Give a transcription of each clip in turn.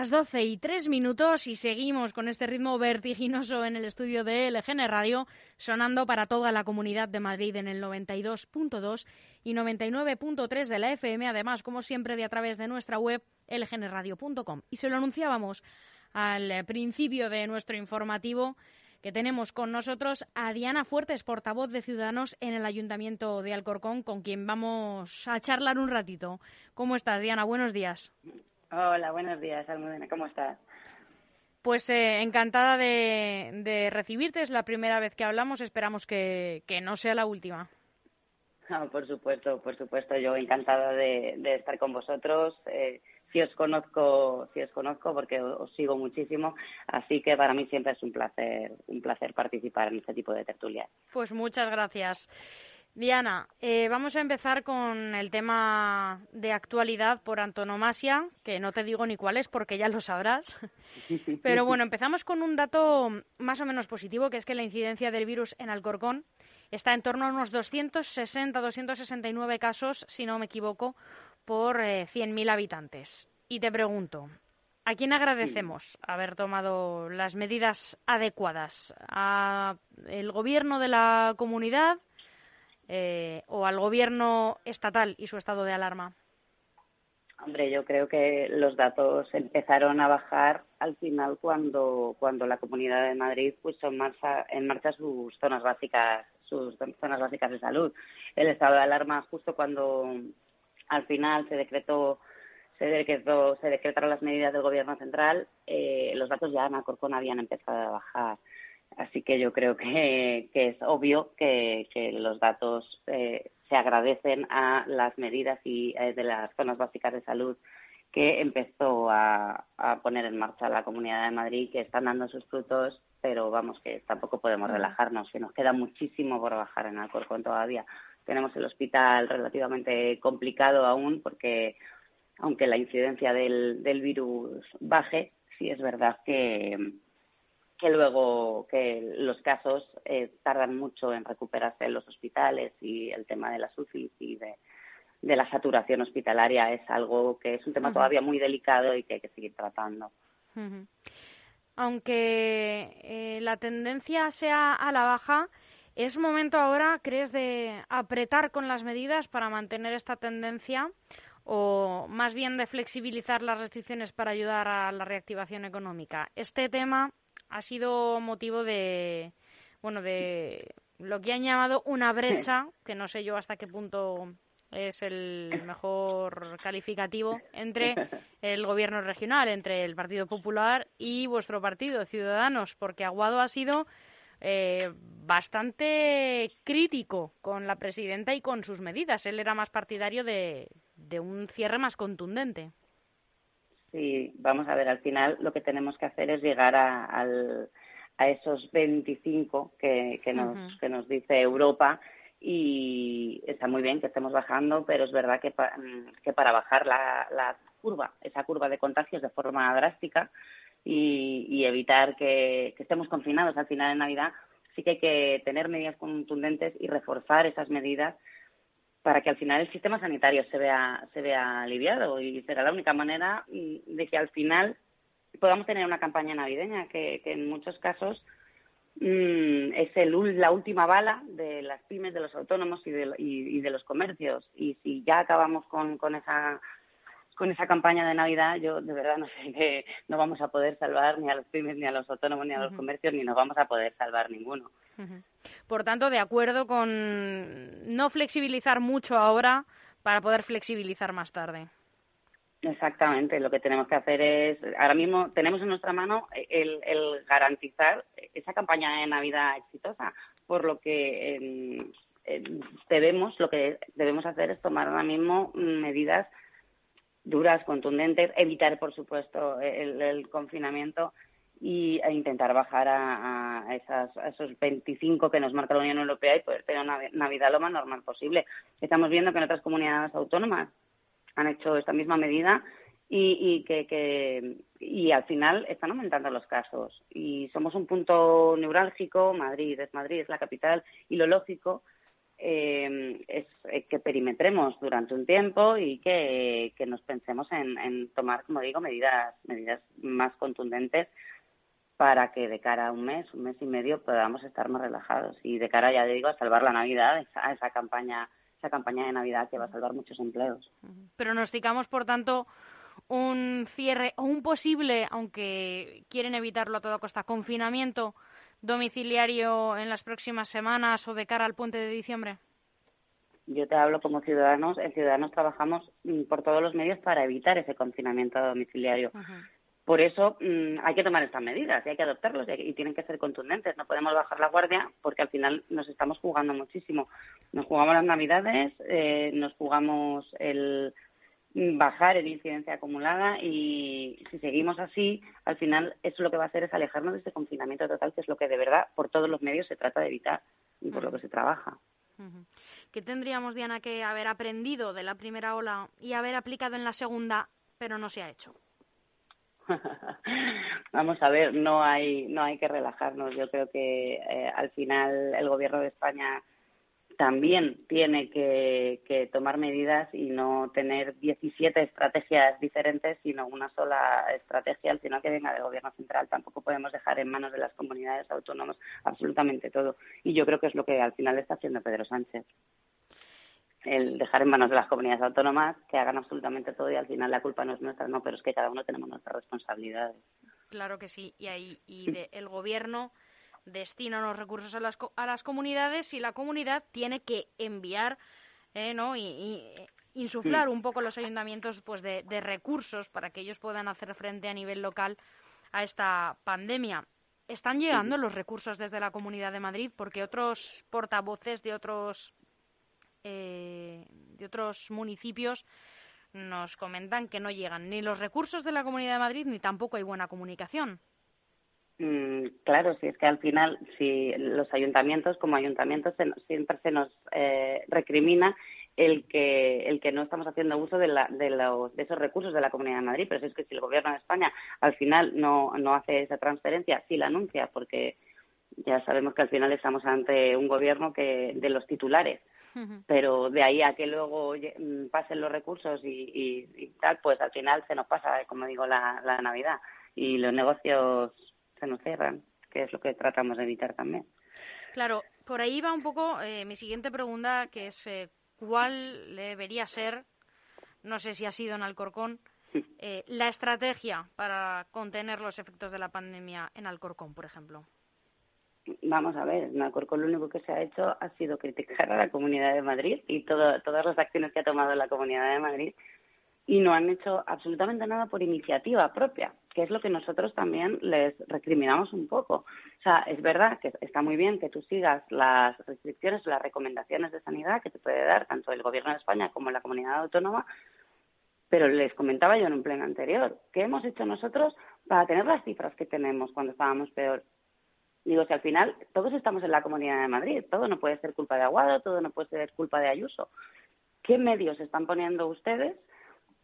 Las 12 y 3 minutos y seguimos con este ritmo vertiginoso en el estudio de LGN Radio, sonando para toda la comunidad de Madrid en el 92.2 y 99.3 de la FM, además, como siempre, de a través de nuestra web lgnradio.com. Y se lo anunciábamos al principio de nuestro informativo que tenemos con nosotros a Diana Fuertes, portavoz de Ciudadanos en el Ayuntamiento de Alcorcón, con quien vamos a charlar un ratito. ¿Cómo estás, Diana? Buenos días. Hola, buenos días, Almudena. ¿Cómo estás? Pues eh, encantada de, recibirte. Es la primera vez que hablamos. Esperamos que, no sea la última. por supuesto, por supuesto. Yo encantada de, estar con vosotros. Eh, si os conozco, si os conozco porque os sigo muchísimo, así que para mí siempre es un placer, un placer participar en este tipo de tertulias. Pues muchas gracias. Diana, eh, vamos a empezar con el tema de actualidad por antonomasia, que no te digo ni cuál es porque ya lo sabrás. Pero bueno, empezamos con un dato más o menos positivo, que es que la incidencia del virus en Alcorcón está en torno a unos 260, 269 casos, si no me equivoco, por eh, 100.000 habitantes. Y te pregunto, ¿a quién agradecemos haber tomado las medidas adecuadas? ¿A el gobierno de la comunidad eh, o al gobierno estatal y su estado de alarma? Hombre, yo creo que los datos empezaron a bajar al final cuando, cuando la Comunidad de Madrid puso en marcha, en marcha sus zonas básicas, sus zonas básicas de salud. El estado de alarma justo cuando al final se decretó se decretó, se decretaron las medidas del gobierno central, eh, los datos ya en Alcorcón habían empezado a bajar. Así que yo creo que, es obvio que, los datos eh, se agradecen a las medidas y eh, de las zonas básicas de salud que empezó a, a, poner en marcha la Comunidad de Madrid, que están dando sus frutos, pero vamos, que tampoco podemos relajarnos, que nos queda muchísimo por bajar en Alcorcón todavía. Tenemos el hospital relativamente complicado aún porque aunque la incidencia del, del virus baje, sí es verdad que, que luego que los casos eh, tardan mucho en recuperarse en los hospitales y el tema de la UCI y de, de, la saturación hospitalaria es algo que es un tema todavía muy delicado y que hay que seguir tratando. Aunque eh, la tendencia sea a la baja, ¿Es momento ahora, crees, de apretar con las medidas para mantener esta tendencia o más bien de flexibilizar las restricciones para ayudar a la reactivación económica? Este tema ha sido motivo de, bueno, de lo que han llamado una brecha, que no sé yo hasta qué punto es el mejor calificativo entre el gobierno regional, entre el Partido Popular y vuestro partido, Ciudadanos, porque Aguado ha sido eh, bastante crítico con la presidenta y con sus medidas. Él era más partidario de, un cierre más contundente. Sí, vamos a ver, al final lo que tenemos que hacer es llegar a, a esos 25 que, que, nos, que nos dice Europa y está muy bien que estemos bajando, pero es verdad que, que para bajar la, la curva, esa curva de contagios de forma drástica, y, evitar que, estemos confinados al final de Navidad, sí que hay que tener medidas contundentes y reforzar esas medidas para que al final el sistema sanitario se vea, se vea aliviado y será la única manera de que al final podamos tener una campaña navideña que, en muchos casos mm, es el, la última bala de las pymes, de los autónomos y de, y de los comercios. Y si ya acabamos con, con esa con esa campaña de Navidad yo de verdad no sé que no vamos a poder salvar ni a los pymes, ni a los autónomos, ni a los comercios, ni nos vamos a poder salvar ninguno. Por tanto, de acuerdo con no flexibilizar mucho ahora para poder flexibilizar más tarde. Exactamente, lo que tenemos que hacer es, ahora mismo tenemos en nuestra mano el, garantizar esa campaña de Navidad exitosa, por lo que debemos, lo que debemos hacer es tomar ahora mismo medidas duras, contundentes, evitar, por supuesto, el, confinamiento y, e intentar bajar a, esas, esos 25 que nos marca la Unión Europea y poder tener una Navidad lo más normal posible. Estamos viendo que en otras comunidades autónomas han hecho esta misma medida y, que, y al final están aumentando los casos y somos un punto neurálgico Madrid es Madrid es la capital y lo lógico eh, es que perimetremos durante un tiempo y que, nos pensemos en, tomar, como digo, medidas, medidas más contundentes para que de cara a un mes, un mes y medio podamos estar más relajados y de cara, ya digo, a salvar la Navidad, a esa campaña, esa campaña de Navidad que va a salvar muchos empleos. Pronosticamos, por tanto, un cierre o un posible, aunque quieren evitarlo a toda costa, confinamiento domiciliario en las próximas semanas o de cara al puente de diciembre? Yo te hablo como ciudadanos. En Ciudadanos trabajamos mm, por todos los medios para evitar ese confinamiento domiciliario. Por eso mm, hay que tomar estas medidas y hay que adoptarlos y, tienen que ser contundentes. No podemos bajar la guardia porque al final nos estamos jugando muchísimo. Nos jugamos las Navidades, eh, nos jugamos el bajar en incidencia acumulada y si seguimos así, al final eso lo que va a hacer es alejarnos de ese confinamiento total, que es lo que de verdad por todos los medios se trata de evitar y por lo que se trabaja. ¿Qué tendríamos, Diana, que haber aprendido de la primera ola y haber aplicado en la segunda, pero no se ha hecho? Vamos a ver, no hay, no hay que relajarnos. Yo creo que eh, al final el Gobierno de España también tiene que, tomar medidas y no tener 17 estrategias diferentes, sino una sola estrategia, al final que venga del Gobierno central. Tampoco podemos dejar en manos de las comunidades autónomas absolutamente todo. Y yo creo que es lo que al final está haciendo Pedro Sánchez. El dejar en manos de las comunidades autónomas que hagan absolutamente todo y al final la culpa no es nuestra, no, pero es que cada uno tenemos nuestras responsabilidades. Claro que sí. Y, ahí, y el Gobierno destina los recursos a las, a las comunidades y la comunidad tiene que enviar eh, ¿no? y, insuflar un poco los ayuntamientos pues de, recursos para que ellos puedan hacer frente a nivel local a esta pandemia. ¿Están llegando los recursos desde la Comunidad de Madrid? Porque otros portavoces de otros, eh, de otros municipios nos comentan que no llegan ni los recursos de la Comunidad de Madrid ni tampoco hay buena comunicación. Mm, claro, si es que al final, si los ayuntamientos, como ayuntamientos, siempre se nos eh, recrimina el que el que no estamos haciendo uso de, la, de, los, de esos recursos de la Comunidad de Madrid. Pero es que si el Gobierno de España al final no, no hace esa transferencia, sí la anuncia, porque ya sabemos que al final estamos ante un Gobierno que de los titulares. Pero de ahí a que luego mm, pasen los recursos y, y, tal, pues al final se nos pasa, como digo, la, la Navidad. Y los negocios se nos cierran, que es lo que tratamos de evitar también. Claro, por ahí va un poco eh, mi siguiente pregunta, que es eh, cuál debería ser, no sé si ha sido en Alcorcón, eh, la estrategia para contener los efectos de la pandemia en Alcorcón, por ejemplo. Vamos a ver, en Alcorcón lo único que se ha hecho ha sido criticar a la Comunidad de Madrid y todas las acciones que ha tomado la Comunidad de Madrid y no han hecho absolutamente nada por iniciativa propia, que es lo que nosotros también les recriminamos un poco. O sea, es verdad que está muy bien que tú sigas las restricciones las recomendaciones de sanidad que te puede dar tanto el Gobierno de España como la comunidad autónoma, pero les comentaba yo en un pleno anterior, ¿qué hemos hecho nosotros para tener las cifras que tenemos cuando estábamos peor? Digo, si al final todos estamos en la Comunidad de Madrid, todo no puede ser culpa de Aguado, todo no puede ser culpa de Ayuso. ¿Qué medios están poniendo ustedes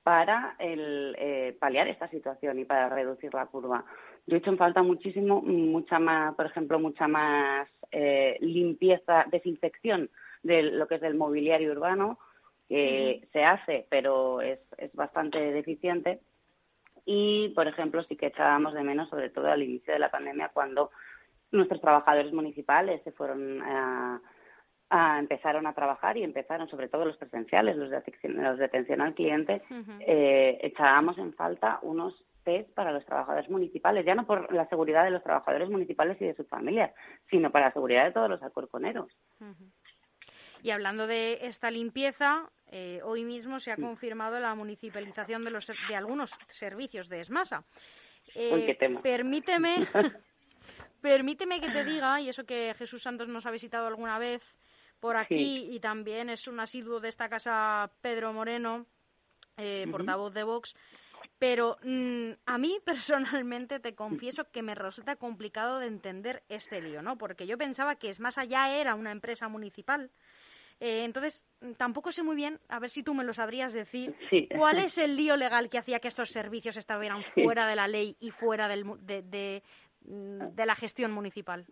para el, eh, paliar esta situación y para reducir la curva. Yo he hecho en falta muchísimo, mucha más, por ejemplo, mucha más eh, limpieza, desinfección de lo que es el mobiliario urbano, que se hace, pero es, es bastante deficiente. Y, por ejemplo, sí que echábamos de menos, sobre todo al inicio de la pandemia, cuando nuestros trabajadores municipales se fueron a empezaron a trabajar y empezaron, sobre todo los presenciales, los de, los de atención al cliente, eh, echábamos en falta unos test para los trabajadores municipales, ya no por la seguridad de los trabajadores municipales y de sus familias, sino para la seguridad de todos los alcorconeros. Y hablando de esta limpieza, eh, hoy mismo se ha confirmado la municipalización de, los, de algunos servicios de ESMASA. Eh, permíteme, permíteme que te diga, y eso que Jesús Santos nos ha visitado alguna vez, por aquí y también es un asiduo de esta casa Pedro Moreno, eh, portavoz de Vox. Pero mm, a mí personalmente te confieso que me resulta complicado de entender este lío, ¿no? Porque yo pensaba que es más allá era una empresa municipal. Eh, entonces, tampoco sé muy bien, a ver si tú me lo sabrías decir, ¿cuál es el lío legal que hacía que estos servicios estuvieran fuera de la ley y fuera del, de, de, mm, de la gestión municipal?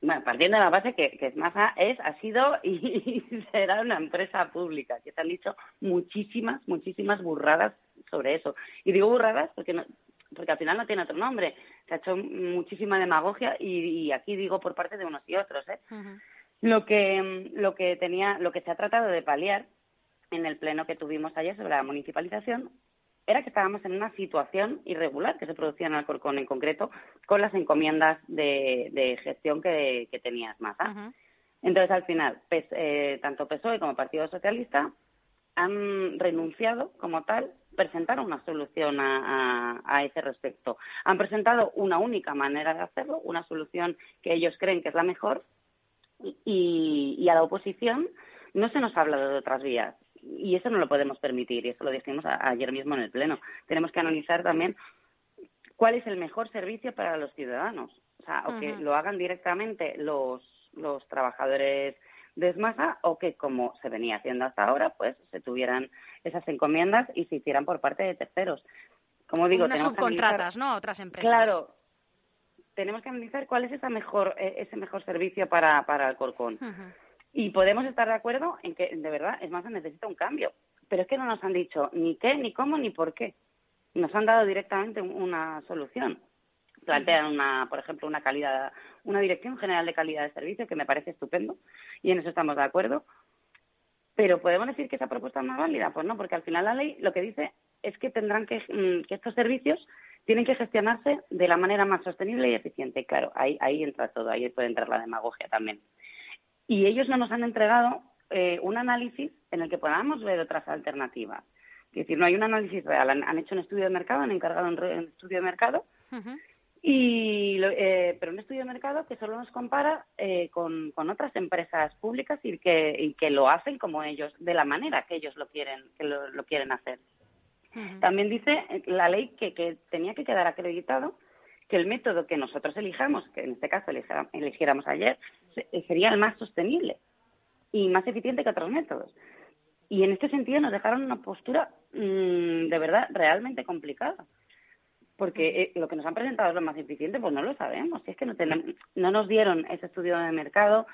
Bueno, partiendo de la base que, que Esmaza es, ha sido y, será una empresa pública, que se han dicho muchísimas, muchísimas burradas sobre eso. Y digo burradas porque no, porque al final no tiene otro nombre. Se ha hecho muchísima demagogia y, aquí digo por parte de unos y otros. ¿eh? Lo que lo que tenía, lo que se ha tratado de paliar en el pleno que tuvimos ayer sobre la municipalización era que estábamos en una situación irregular que se producía en Alcorcón en concreto con las encomiendas de, gestión que, que tenías más. Entonces, al final, eh, tanto PSOE como Partido Socialista han renunciado como tal presentar una solución a, ese respecto. Han presentado una única manera de hacerlo, una solución que ellos creen que es la mejor y, a la oposición no se nos habla de otras vías y eso no lo podemos permitir y eso lo dijimos ayer mismo en el Pleno. Tenemos que analizar también cuál es el mejor servicio para los ciudadanos, o sea, o que lo hagan directamente los, los trabajadores de Esmasa o que, como se venía haciendo hasta ahora, pues se tuvieran esas encomiendas y se hicieran por parte de terceros. Como digo, Unas subcontratas, ¿no? Otras empresas. Claro. Tenemos que analizar cuál es esa mejor, e, ese mejor servicio para, para el Corcón. Y podemos estar de acuerdo en que, de verdad, Esmasa necesita un cambio. Pero es que no nos han dicho ni qué, ni cómo, ni por qué. Nos han dado directamente una solución plantean una, por ejemplo, una calidad, una dirección general de calidad de servicio que me parece estupendo y en eso estamos de acuerdo. Pero podemos decir que esa propuesta es más válida, pues no, porque al final la ley lo que dice es que tendrán que, mm, que estos servicios tienen que gestionarse de la manera más sostenible y eficiente. Y claro, ahí, ahí entra todo, ahí puede entrar la demagogia también. Y ellos no nos han entregado eh, un análisis en el que podamos ver otras alternativas. Es decir, no hay un análisis real. Han, hecho un estudio de mercado, han encargado un, estudio de mercado y, eh, pero un estudio de mercado que solo nos compara eh, con, otras empresas públicas y que, y que lo hacen como ellos, de la manera que ellos lo quieren, que lo, quieren hacer. También dice la ley que, que tenía que quedar acreditado que el método que nosotros elijamos, que en este caso eligiéramos ayer, sería el más sostenible y más eficiente que otros métodos. Y en este sentido nos dejaron una postura mm, de verdad realmente complicada porque eh, lo que nos han presentado es lo más eficiente, pues no lo sabemos. Si es que no, tenemos, no nos dieron ese estudio de mercado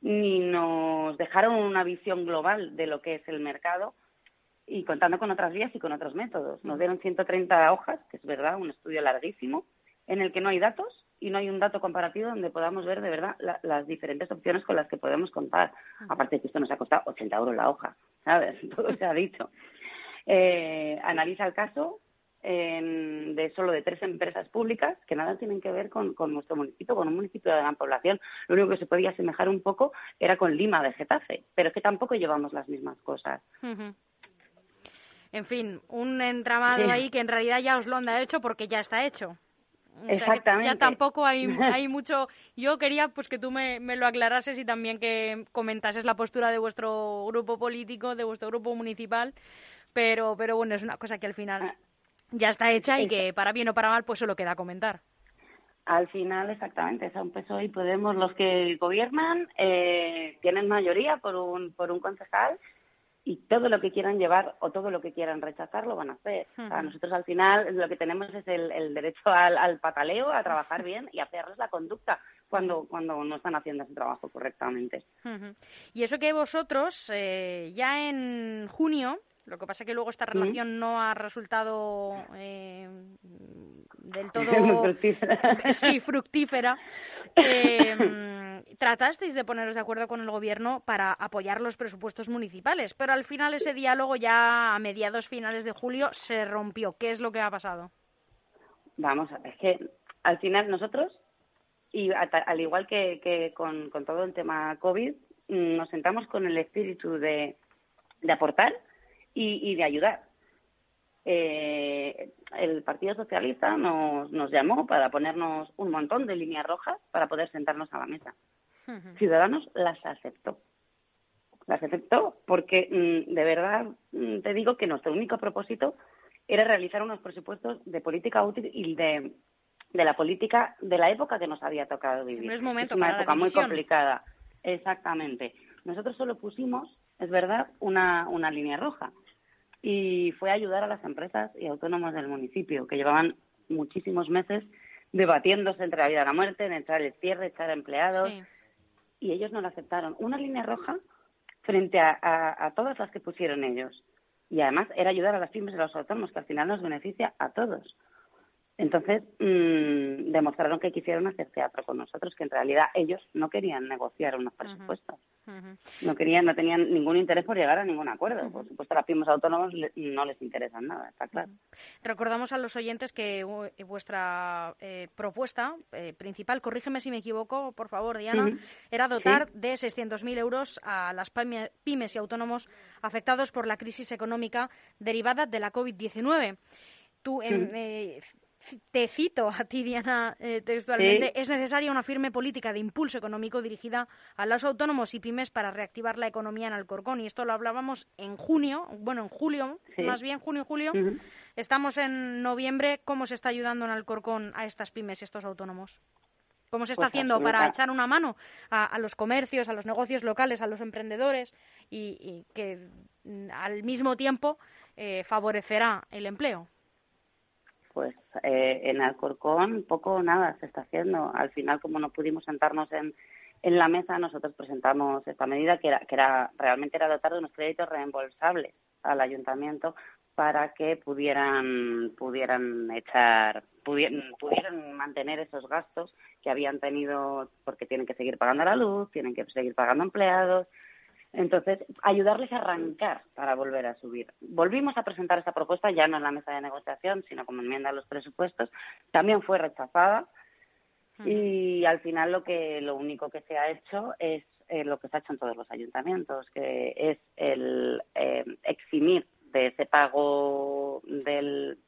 ni nos dejaron una visión global de lo que es el mercado y contando con otras vías y con otros métodos. Nos dieron 130 hojas, que es verdad, un estudio larguísimo, en el que no hay datos y no hay un dato comparativo donde podamos ver de verdad las diferentes opciones con las que podemos contar. Aparte de que esto nos ha costado 80 euros la hoja, ¿sabes? Todo se ha dicho. Eh, analiza el caso, de solo de tres empresas públicas que nada tienen que ver con, nuestro municipio, con un municipio de gran población. Lo único que se podía asemejar un poco era con Lima de Getafe, pero es que tampoco llevamos las mismas cosas. En fin, un entramado ahí que en realidad ya os lo han hecho porque ya está hecho. Exactamente. ya tampoco hay, hay mucho. Yo quería pues que tú me, me, lo aclarases y también que comentases la postura de vuestro grupo político, de vuestro grupo municipal. Pero, pero bueno, es una cosa que al final ah, ya está hecha y que para bien o para mal pues solo queda comentar. Al final, exactamente, es un PSOE y Podemos los que gobiernan, eh, tienen mayoría por un, por un concejal y todo lo que quieran llevar o todo lo que quieran rechazar lo van a hacer. nosotros al final lo que tenemos es el, derecho al, pataleo, a trabajar bien y a hacerles la conducta cuando, cuando no están haciendo ese trabajo correctamente. Y eso que vosotros eh, ya en junio lo que pasa es que luego esta relación no ha resultado eh, del todo fructífera. sí, fructífera. Eh, tratasteis de poneros de acuerdo con el gobierno para apoyar los presupuestos municipales, pero al final ese diálogo ya a mediados finales de julio se rompió. ¿Qué es lo que ha pasado? Vamos, es que al final nosotros, y al igual que, con, todo el tema COVID, nos sentamos con el espíritu de, de aportar y, de ayudar. Eh, el Partido Socialista nos, nos llamó para ponernos un montón de líneas rojas para poder sentarnos a la mesa. Ciudadanos las aceptó. Las aceptó porque, mm, de verdad, mm, te digo que nuestro único propósito era realizar unos presupuestos de política útil y de, de la política de la época que nos había tocado vivir. es, momento una época muy complicada. Exactamente. Nosotros solo pusimos, es verdad, una, una línea roja y fue ayudar a las empresas y autónomos del municipio, que llevaban muchísimos meses debatiéndose entre la vida y la muerte, en echar el cierre, echar empleados, y ellos no lo aceptaron. Una línea roja frente a, todas las que pusieron ellos. Y además era ayudar a las pymes y a los autónomos, que al final nos beneficia a todos. Entonces, mmm, demostraron que quisieron hacer teatro con nosotros, que en realidad ellos no querían negociar unos presupuestos. No querían, no tenían ningún interés por llegar a ningún acuerdo. Por supuesto, a las pymes autónomos no les interesa nada, está claro. Recordamos a los oyentes que vuestra eh, propuesta eh, principal, corrígeme si me equivoco, por favor, Diana, era dotar de 600.000 euros a las pymes y autónomos afectados por la crisis económica derivada de la COVID-19. Tú, en, eh, te cito a ti, Diana, eh, textualmente, es necesaria una firme política de impulso económico dirigida a los autónomos y pymes para reactivar la economía en Alcorcón. Y esto lo hablábamos en junio, bueno, en julio, más bien junio, julio. Estamos en noviembre. ¿Cómo se está ayudando en Alcorcón a estas pymes y estos autónomos? ¿Cómo se está pues haciendo para echar una mano a, los comercios, a los negocios locales, a los emprendedores y, que mm, al mismo tiempo eh, favorecerá el empleo? Pues eh, en Alcorcón poco o nada se está haciendo. Al final, como no pudimos sentarnos en, en la mesa, nosotros presentamos esta medida que era, que era realmente era dotar de unos créditos reembolsables al ayuntamiento para que pudieran pudieran echar pudieran, pudieran mantener esos gastos que habían tenido porque tienen que seguir pagando la luz, tienen que seguir pagando empleados, entonces, ayudarles a arrancar para volver a subir. Volvimos a presentar esta propuesta ya no en la mesa de negociación, sino como enmienda a los presupuestos. También fue rechazada y al final lo que lo único que se ha hecho es eh, lo que se ha hecho en todos los ayuntamientos, que es el eh, eximir de ese pago del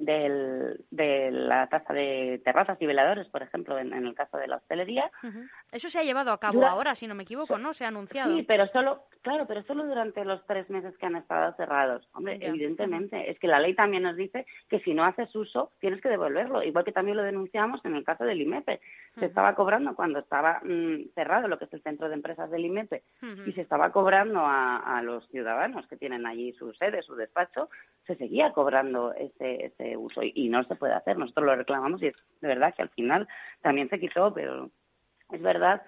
del, de la tasa de terrazas y veladores, por ejemplo, en, el caso de la hostelería. Eso se ha llevado a cabo ahora, si no me equivoco, ¿no? Se ha anunciado. Sí, pero solo, claro, pero solo durante los tres meses que han estado cerrados. Hombre, evidentemente, es que la ley también nos dice que si no haces uso, tienes que devolverlo. Igual que también lo denunciamos en el caso del IMEPE. Se estaba cobrando cuando estaba mm, cerrado lo que es el centro de empresas del IMEPE y se estaba cobrando a, a, los ciudadanos que tienen allí su sede, su despacho, se seguía cobrando ese, ese uso y, no se puede hacer. Nosotros lo reclamamos y es de verdad que al final también se quitó, pero es verdad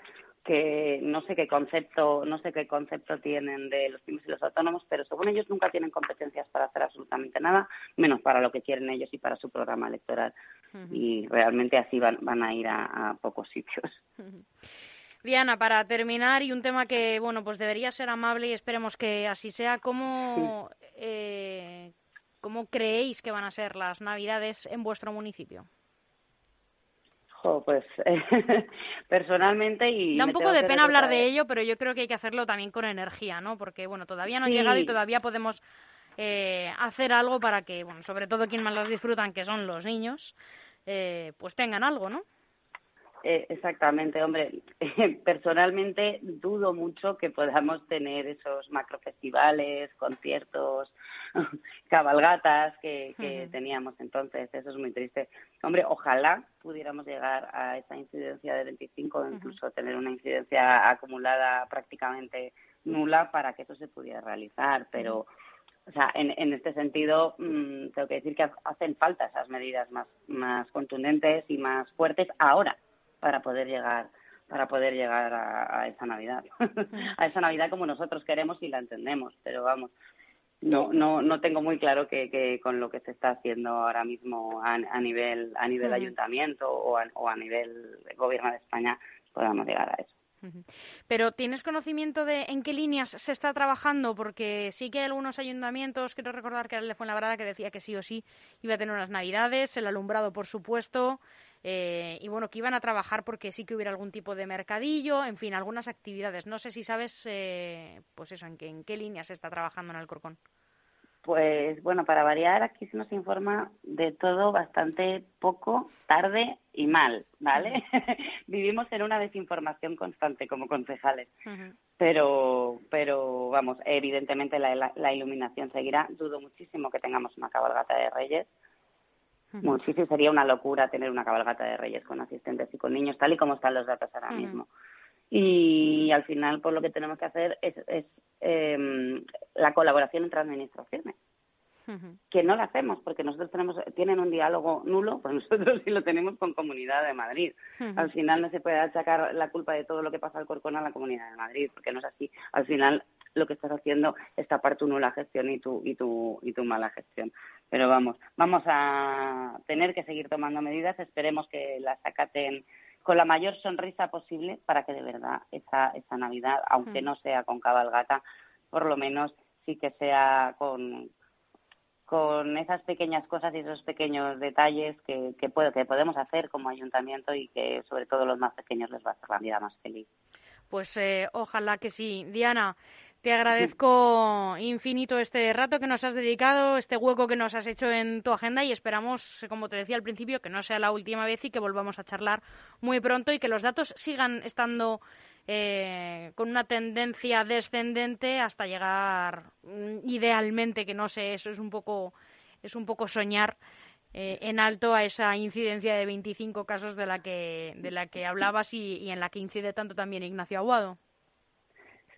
que no sé qué concepto no sé qué concepto tienen de los pymes y los autónomos pero según ellos nunca tienen competencias para hacer absolutamente nada menos para lo que quieren ellos y para su programa electoral. Y realmente así van, van a ir a, pocos sitios. Diana, para terminar, y un tema que, bueno, pues debería ser amable y esperemos que así sea, ¿cómo, eh, ¿Cómo creéis que van a ser las Navidades en vuestro municipio? pues personalmente y da un poco de pena hablar de ello, pero yo creo que hay que hacerlo también con energía, ¿no? Porque bueno, todavía no han llegado y todavía podemos eh, hacer algo para que, bueno, sobre todo quienes más las disfrutan, que son los niños, eh, pues tengan algo, ¿no? Eh, exactamente, hombre. Personalmente dudo mucho que podamos tener esos macrofestivales, conciertos, cabalgatas que, teníamos entonces. Eso es muy triste. Hombre, ojalá pudiéramos llegar a esa incidencia de 25 o incluso tener una incidencia acumulada prácticamente nula para que eso se pudiera realizar, pero o sea, en, en este sentido, mm, tengo que decir que hacen falta esas medidas más, más contundentes y más fuertes ahora, para poder llegar para poder llegar a, esa Navidad, a esa Navidad como nosotros queremos y la entendemos, pero vamos, no no no tengo muy claro que, que con lo que se está haciendo ahora mismo a, nivel a nivel ayuntamiento o a, o a nivel gobierno de España podamos llegar a eso. Pero ¿tienes conocimiento de en qué líneas se está trabajando? Porque sí que hay algunos ayuntamientos, quiero recordar que era el de Fuenlabrada que decía que sí o sí iba a tener unas navidades, el alumbrado por supuesto, eh, y bueno, que iban a trabajar porque sí que hubiera algún tipo de mercadillo, en fin, algunas actividades. No sé si sabes, eh, pues eso, en qué, en qué línea se está trabajando en Alcorcón. Pues bueno, para variar, aquí se nos informa de todo bastante poco, tarde y mal, ¿vale? Vivimos en una desinformación constante como concejales. Pero, pero vamos, evidentemente la, la, iluminación seguirá. Dudo muchísimo que tengamos una cabalgata de reyes. Muchísimo sería una locura tener una cabalgata de reyes con asistentes y con niños, tal y como están los datos ahora mismo. Y al final, por lo que tenemos que hacer es, es em, la colaboración entre administraciones. que no lo hacemos porque nosotros tenemos tienen un diálogo nulo, pues nosotros sí lo tenemos con Comunidad de Madrid. Al final no se puede achacar la culpa de todo lo que pasa al Corcón a la Comunidad de Madrid, porque no es así. Al final lo que estás haciendo es tapar tu nula gestión y tu y tu y tu mala gestión. Pero vamos, vamos a tener que seguir tomando medidas, esperemos que las acaten con la mayor sonrisa posible para que de verdad esa, esa Navidad, aunque no sea con cabalgata, por lo menos sí que sea con, con esas pequeñas cosas y esos pequeños detalles que, que, que podemos hacer como ayuntamiento y que sobre todo los más pequeños les va a hacer la vida más feliz. Pues eh, ojalá que sí. Diana, te agradezco infinito este rato que nos has dedicado, este hueco que nos has hecho en tu agenda y esperamos, como te decía al principio, que no sea la última vez y que volvamos a charlar muy pronto y que los datos sigan estando eh, con una tendencia descendente hasta llegar mm, idealmente, que no sé, eso es un poco, es un poco soñar. Eh, en alto a esa incidencia de 25 casos de la que, de la que hablabas y, y en la que incide tanto también Ignacio Aguado.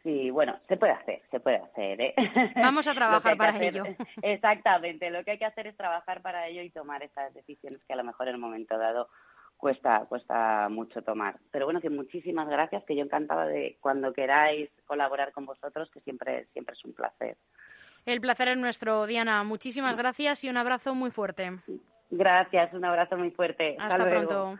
Sí, bueno, se puede hacer, se puede hacer. ¿eh? Vamos a trabajar para ello. Exactamente, lo que hay que hacer es trabajar para ello y tomar esas decisiones que a lo mejor en un momento dado cuesta cuesta mucho tomar. Pero bueno, que muchísimas gracias, que yo encantada de cuando queráis colaborar con vosotros, que siempre siempre es un placer. El placer es nuestro, Diana. Muchísimas gracias y un abrazo muy fuerte. Gracias, un abrazo muy fuerte. Hasta, pronto.